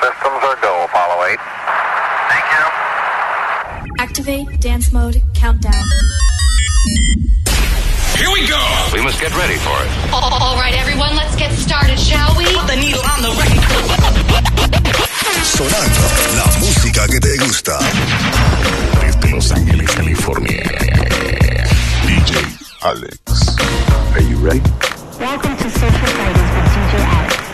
systems are go, Apollo 8. Thank you. Activate dance mode countdown. Here we go. We must get ready for it. All right, everyone, let's get started, shall we? Put the needle on the record. Sonando la música que te gusta. Desde Los Ángeles, California. DJ Alex. Are you ready? Welcome to Social Fridays with DJ Alex.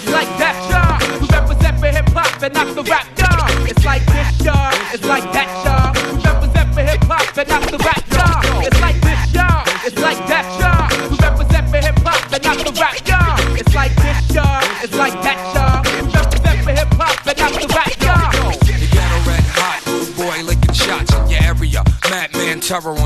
It's like that, y'all. We represent for hip hop and not the rap, y'all. It's like this, y'all. It's like that, y'all. We represent for hip hop and not the rap, y'all. It's like this, y'all. It's like that, y'all. We represent for hip hop and not the rap, y'all. It's like this, y'all. It's like that, y'all. We represent for hip hop and not the rap. You got a red hot boy licking shots in your area. Madman terror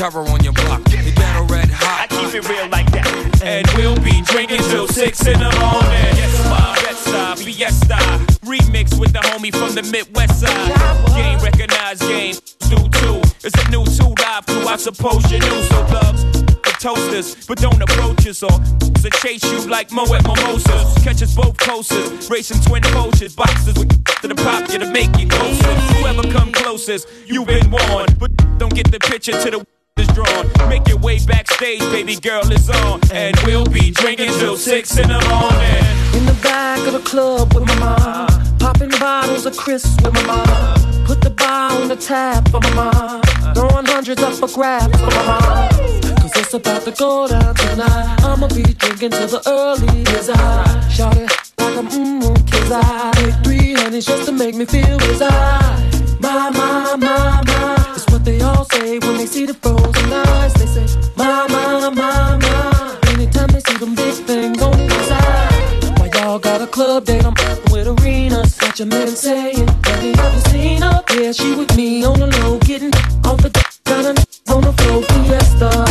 terror on your block. You got a red hot. I keep it real like that. And we'll be drinking till six in the morning. Yes, ma, Fiesta, Fiesta. Remix with the homie from the Midwest side. Game recognized, game do too. It's a new two live crew, I suppose you knew. So the toasters, but don't approach us or to chase you like Mo at Mimosas. Catch us both closest, racing twin poachers, boxers with to the pop you to make you closer. Whoever come closest, you've been warned, but don't get the picture to the is drawn. Make your way backstage, baby girl is on. And we'll be drinking till six in the morning. In the back of the club with my mom. Popping bottles of crisps with my mom. Put the bar on the tap for my mom. Throwing hundreds up for grabs for my mom. Cause it's about to go down tonight. I'ma be drinking till the early as I shout it like I'm mmm kids. I take three honeys just to make me feel as I. My, my, my, my. What they all say when they see the frozen eyes. They say, my, my, my, my. Anytime they see them big things on the side. Why y'all got a club date? I'm with arenas. Got your man saying, have you seen her? Yeah, she with me on the low, getting off the got n- on the floor. Fiesta.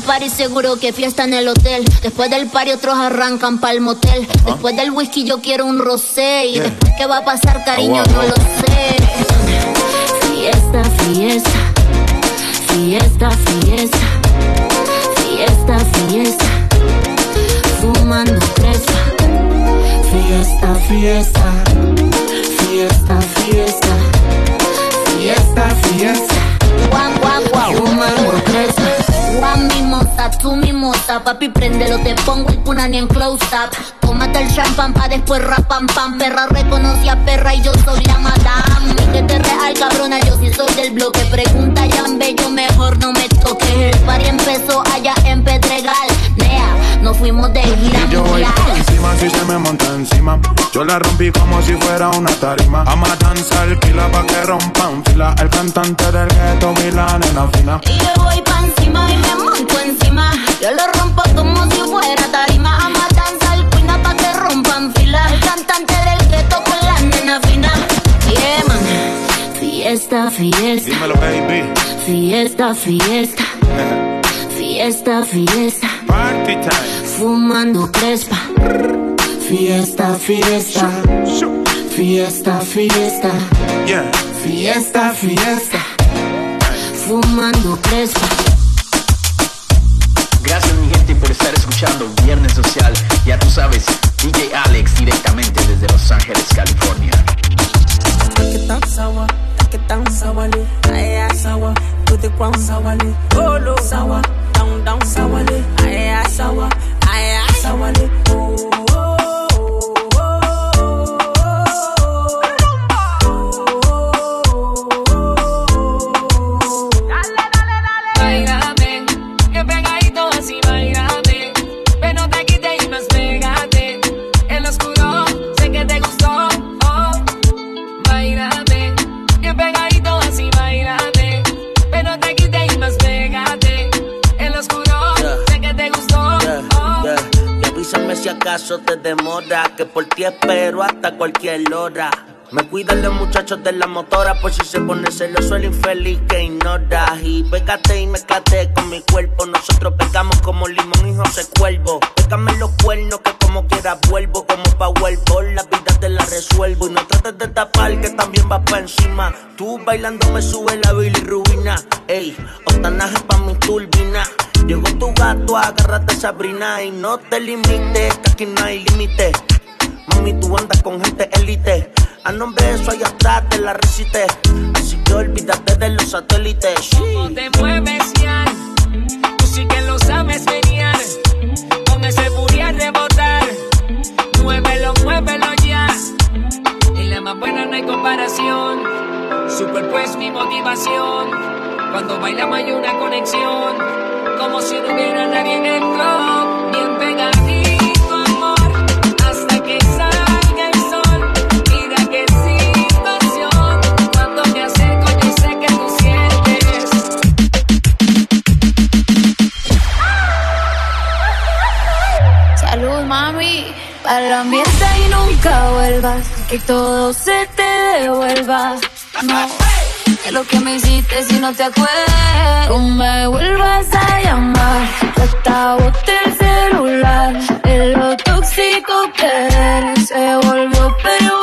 Del party seguro que fiesta en el hotel. Después del party otros arrancan pa'l motel. Después del whisky yo quiero un rosé. Y después qué va a pasar, cariño, no lo sé. Fiesta, fiesta. Fiesta, fiesta. Fiesta, fiesta. Fumando crespa. Fiesta, fiesta. Fiesta, fiesta. Fiesta, fiesta. Guau, guau, guau. Fumando crespa. Juan mimosa, tú mimosa, papi prendelo, te pongo el punani en close up. Tómate el champán pa' después rapam pam, perra reconoce a perra y yo soy la madame. Que te real cabrona, yo sí soy del bloque. Pregunta ya bello, mejor no me toques. El party empezó allá en Pedregal. Nea, nos fuimos de gira Y yo voy mundial. encima si se me monta encima. Yo la rompí como si fuera una tarima. A danzar pila pa' que rompan fila. El cantante del ghetto y la nena fina. Y yo voy pa' encima y me monto encima. Yo lo rompo como si fuera tarima. Ama danzar cuina pa' que rompan fila. El cantante del gueto con la nena fina. Yeah, man. Fiesta, fiesta. Dímelo, baby. Fiesta, fiesta. Fiesta, fiesta. Party time. Fumando crespa. Fiesta, fiesta. Fiesta, fiesta. Yeah. Fiesta, fiesta. Fumando crespa. Gracias mi gente por estar escuchando Viernes Social. Ya tú sabes, DJ Alex directamente desde Los Ángeles, California. Acaso te demora, que por ti espero hasta cualquier hora. Me cuidan los muchachos de la motora por si se pone celoso el infeliz que ignora. Y pégate y me cate con mi cuerpo. Nosotros pegamos como limón y José Cuervo. Pégame los cuernos que como quiera vuelvo. Como Powerball, la vida te la resuelvo. Y no trates de tapar que también vas pa' encima. Tú bailando me sube la bilirrubina. Ey, otanaje pa' mi turbina. Llegó tu gato, agárrate Sabrina y no te limites, que aquí no hay límite. Mami, tú andas con gente élite. A nombre de eso, allá atrás te la recité. Así que olvídate de los satélites. ¿Cómo te mueves ya? Tú sí que lo sabes venir. Con ese booty a rebotar. Muévelo, muévelo ya. Y la más buena no hay comparación. Super pues mi motivación. Cuando bailamos hay una conexión. Como si no hubiera nadie en el club. Bien pegadito, amor. Hasta que salga el sol. Mira qué situación. Cuando me acerco, yo sé que tú sientes. Salud, mami. Para el ambiente y nunca vuelvas. Que todo se te devuelva. No. Es lo que me hiciste si no te acuerdas. No me vuelvas a llamar. Ya está boté el celular. De lo tóxico que se volvió perjudicial.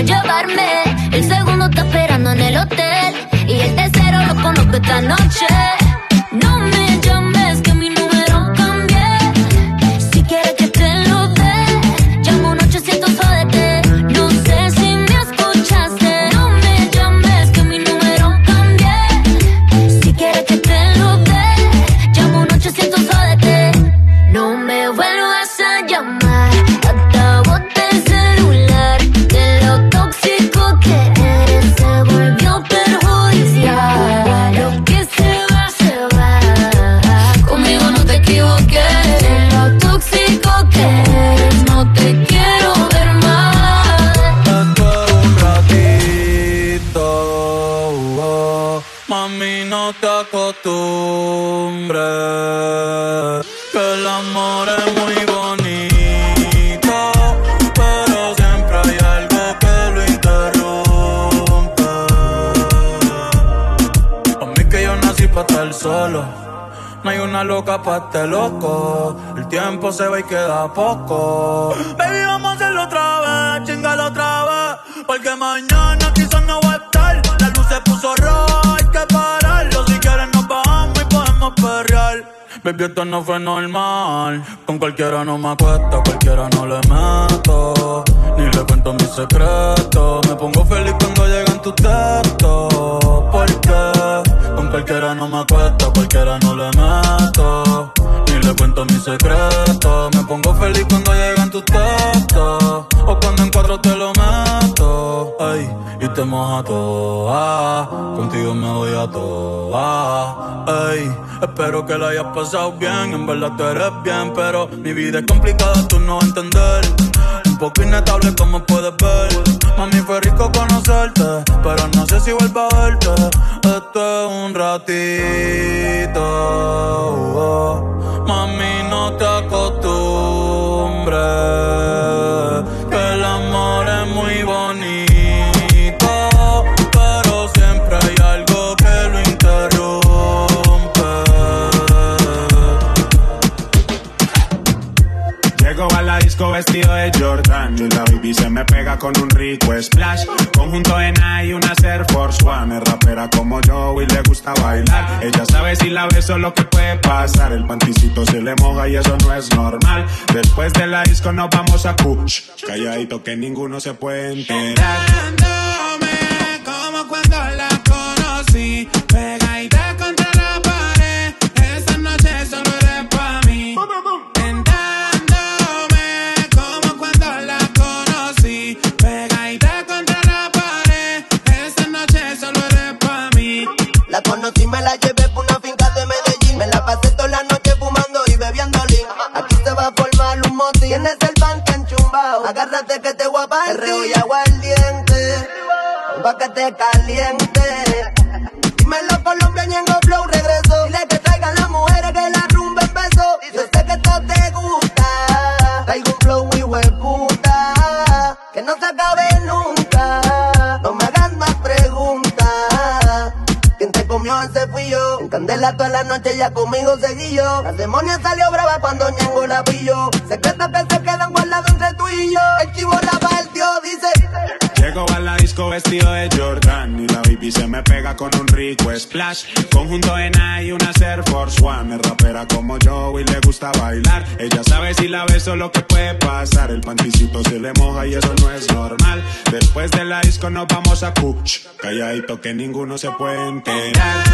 Está solo. No hay una loca pa' este loco. El tiempo se va y queda poco. Baby, vamos a hacerlo otra vez, chingalo otra vez. Porque mañana quizás no va a estar. La luz se puso roja, hay que pararlo. Si quieres nos bajamos y podemos perrear. Baby, esto no fue normal. Con cualquiera no me acuesto, cualquiera no le meto. Ni le cuento mis secretos. Me pongo feliz cuando llegan tus textos. Porque cualquiera no me acuesto, cualquiera no le meto. Ni le cuento mis secretos. Me pongo feliz cuando llegan tus textos. O cuando en cuatro te lo meto. Ay, y te moja toda. Contigo me voy a toda. Ay, espero que la hayas pasado bien. En verdad tú eres bien, pero mi vida es complicada, tú no vas a entender. Poco inestable como puedes ver. Mami, fue rico conocerte, pero no sé si vuelvo a verte. Esto es un ratito. oh. Mami, no te acostumbres. Que el amor es muy bonito, pero siempre hay algo que lo interrumpe. Llego a la disco vestido de Y la baby se me pega con un rico splash. Conjunto en y una Air Force One. Es rapera como yo y le gusta bailar. Ella sabe si la beso lo que puede pasar. El panticito se le moja y eso no es normal. Después de la disco nos vamos a Kush. Calladito que ninguno se puede enterar. Pa' Perreo y aguardiente, pa' que te caliente. Dímelo Colombia, Ñengo Flow regresó. Dile que traigan las mujeres que la rumba empezó. Yo sé que esto te gusta. Traigo un flow muy puta, que no se acabe nunca. No me hagas más preguntas. Quien te comió ese fui yo. En candela toda la noche ya conmigo seguí yo. La demonia salió brava cuando Ñengo la pilló. Secretos que se yo. El chivo la partió, dice. Llego a la disco vestido de Jordan y la baby se me pega con un rico splash. Conjunto de Nike y una Air Force One. Es rapera como yo y le gusta bailar. Ella sabe si la beso lo que puede pasar. El panticito se le moja y eso no es normal. Después de la disco nos vamos a Kuch. Calladito que ninguno se puede enterar.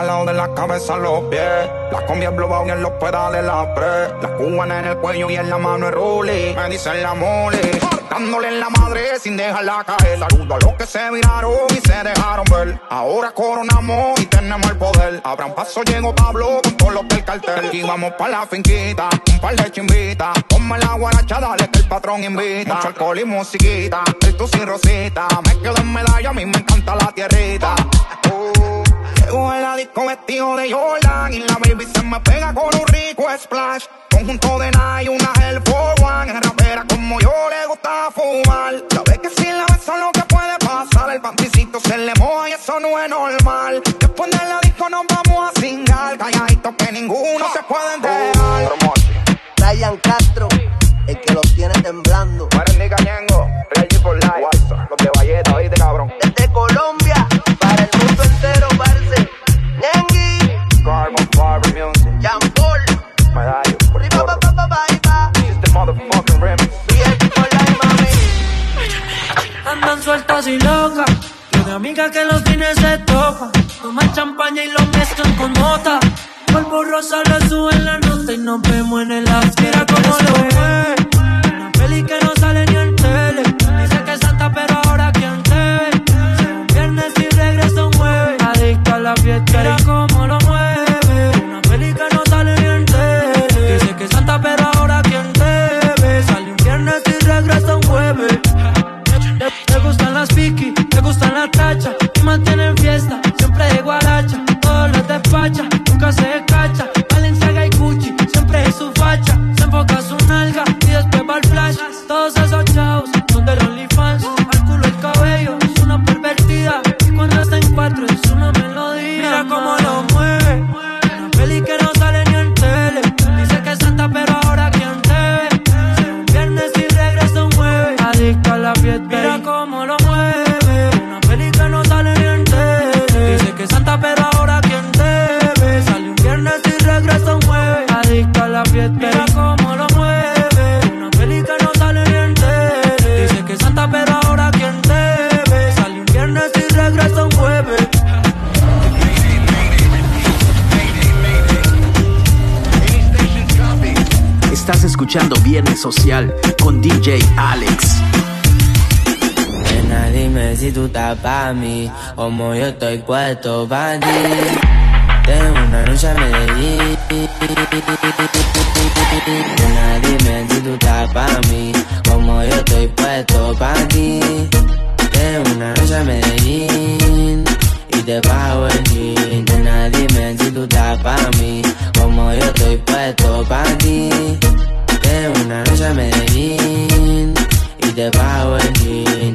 Calado de la cabeza a los pies. La combi es y en los pedales la pre. La cubana en el cuello y en la mano es ruli. Me dicen la mole. Dándole en la madre sin dejarla caer. Saludo a los que se miraron y se dejaron ver. Ahora coronamos y tenemos el poder. Abran paso, llegó Pablo con todos los del cartel. Y vamos pa' la finquita, un par de chimbitas. Ponme la guaracha, dale que el patrón invita. Mucho alcohol y musiquita, el tu sin rosita. Me quedo en medalla, a mí me encanta la tierrita. Uh. Llego en la disco vestido de Jordan y la baby se me pega con un rico splash. Conjunto de Nike, una Air Force One. Es rapera como yo le gusta fumar. Sabe que si la beso lo que puede pasar. El panticito se le moja y eso no es normal. Después de la disco nos vamos a cingar. Calladitos que ninguno se puede enterar. Ryan Castro, el que los tiene temblando. Marendi Cañengo, Reggie for Life. Los de Valleta, oíste cabrón. Desde Colombia, le gustan escuchando Viernes Social con DJ Alex. Nena, dime si tú estás pa' mí, como yo estoy puesto pa' ti. Tengo una noche a Medellín. Nena, dime si tú estás pa' mí, como yo estoy puesto pa' ti. Tengo una noche a Medellín y te pago el jean. Nena, dime si tú estás pa' mí, como yo estoy puesto pa' ti. Una noche a Medellín y te pago el jean.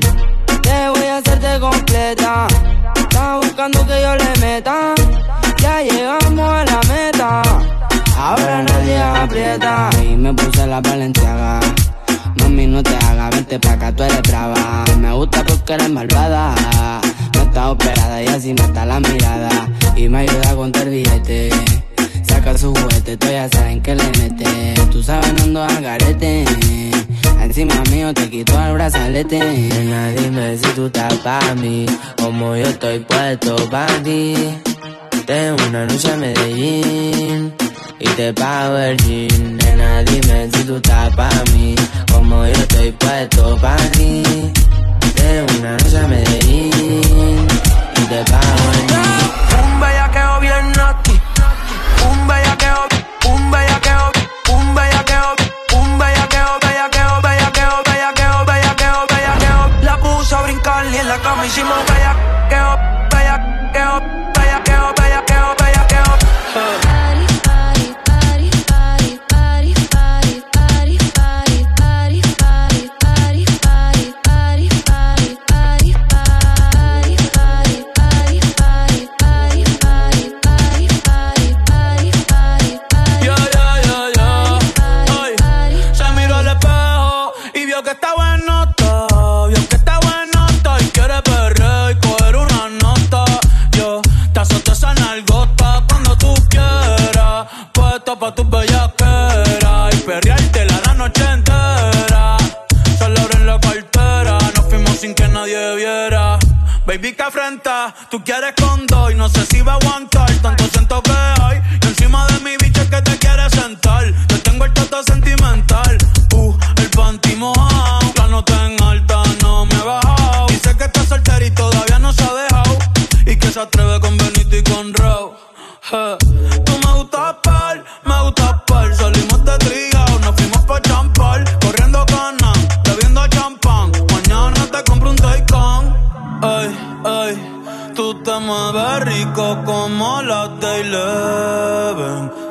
Te voy a hacerte completa. Estás buscando que yo le meta. Ya llegamos a la meta. Ahora nadie aprieta. Y me puse la valenciaga. Mami, no te hagas, vente pa' acá, tú eres brava. Me gusta porque eres malvada. No está operada y así mata la mirada. Y me ayuda a contar billete. Saca su juguete, tú ya saben que le mete. Tú sabes, no ando al garete. Encima mío te quito el brazalete. Nena, dime si tú estás pa' mí, como yo estoy puesto pa' ti. Tengo una noche a Medellín y te pago el jean. Nena, dime si tú estás pa' mí, como yo estoy puesto afrenta, tú quieres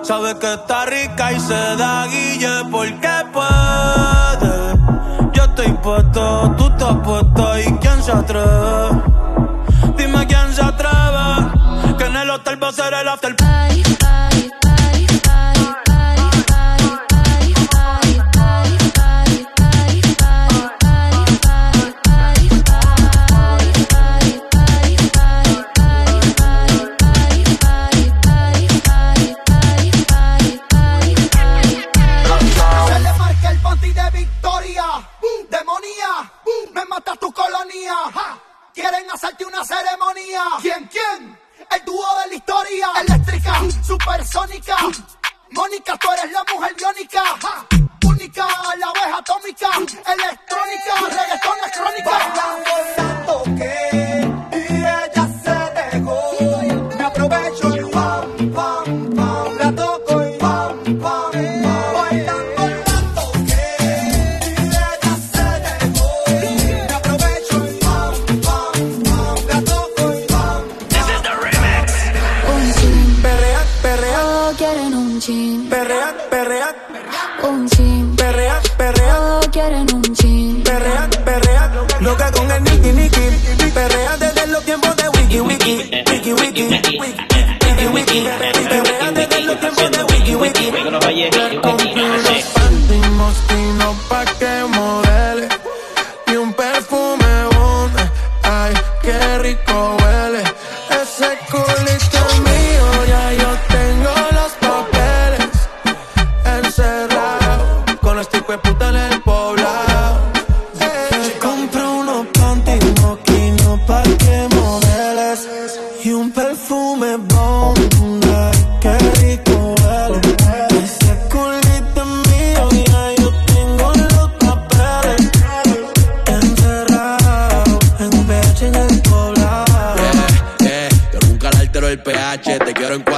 Sabes que está rica y se da guille porque puede. Yo estoy puesto, tú estás puesta y quién se atreve. Chin. perrea, perrea, Un chin, perrea, perrea, todos quieren un chin. perrea, perrea. Loca con el Nicky Nicky. Perrea desde los tiempos de Wiki Wiki. Wiki Wiki. Wiki Wiki. Perrea desde los tiempos de Wiki Wiki.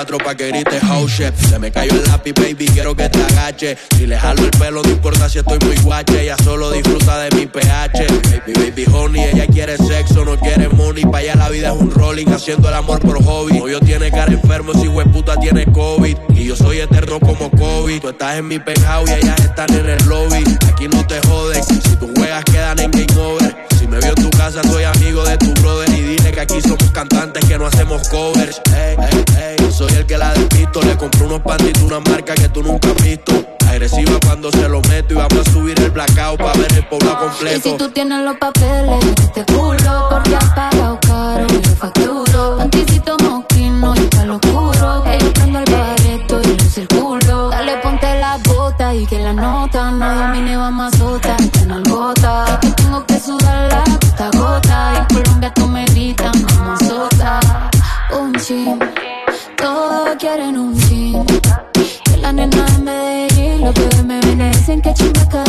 Te quiero en cuatro pa' oh shit. Se me cayó el lápiz, baby, quiero que te agache. Si le jalo el pelo, no importa si estoy muy guache. Ella solo disfruta de mi pH. Baby, baby, honey, ella quiere sexo, no quiere money. Pa' allá la vida es un rolling, haciendo el amor por hobby. Novio tiene cara enfermo, si hueputa tiene COVID. Y yo soy eterno como COVID. Tú estás en mi penthouse y ellas están en el lobby. Aquí no te joden, si tus juegas quedan en game over. Si me veo en tu casa, soy amigo de tu brother. Y dile que aquí somos cantantes que no hacemos covers. Ey, ey, ey, yo soy el que la despisto. Le compré unos pantitos, una marca que tú nunca has visto. Agresiva cuando se lo meto y vamos a subir el blackout pa' ver el pueblo Y si completo. tú tienes los papeles, te culo, porque has pagado caro, yo facturo. Panticito moquino y pa' lo oscuro, que el bareto y luce el culo. Dale, ponte la bota y que la nota no domine, vamos a sota, en el gota. Que tengo que sudar la gota gota, y Colombia tú me gritas, mamá sota. Un chin, viene dicen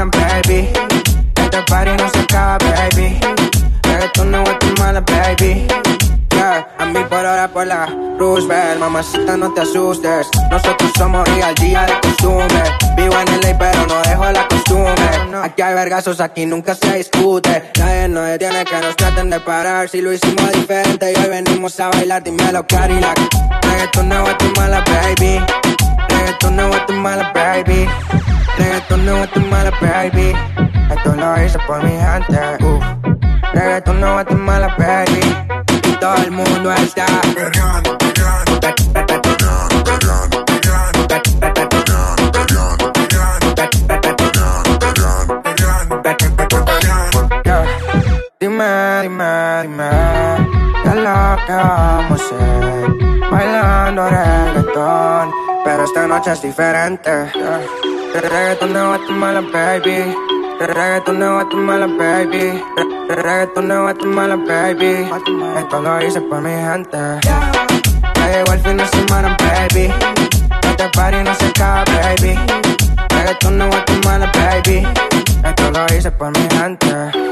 semana, baby. Este party no se acaba, baby. Reggaetón de Guatemala, baby. Yeah, a mí por ahora por la Roosevelt Mamacita no te asustes. Nosotros somos real día de costumbre. Vivo en LA pero no dejo la costumbre. Aquí hay vergazos, aquí nunca se discute. Nadie nos detiene que nos traten de parar. Si lo hicimos diferente y hoy venimos a bailar Dímelo Cadillac Reggaeton de Guatemala baby. Reggaeton de Guatemala baby Reggaeton de Guatemala baby Esto lo hice por mi gente Uf. Reggaeton de Guatemala baby y todo el mundo está Yeah. Dime, dime, dime ¿Qué es lo que vamos a hacer? Bailando reggaetón Pero esta noche es diferente yeah. Reggaetón de Guatemala, baby. Reggaetón de Guatemala, baby. Re- Reggaetón de Guatemala, baby. Esto lo hice por mi gente. Ya llegó el fin de semana, baby. Este party no se acaba, baby. Reggaetón de Guatemala, baby. Esto lo hice por mi gente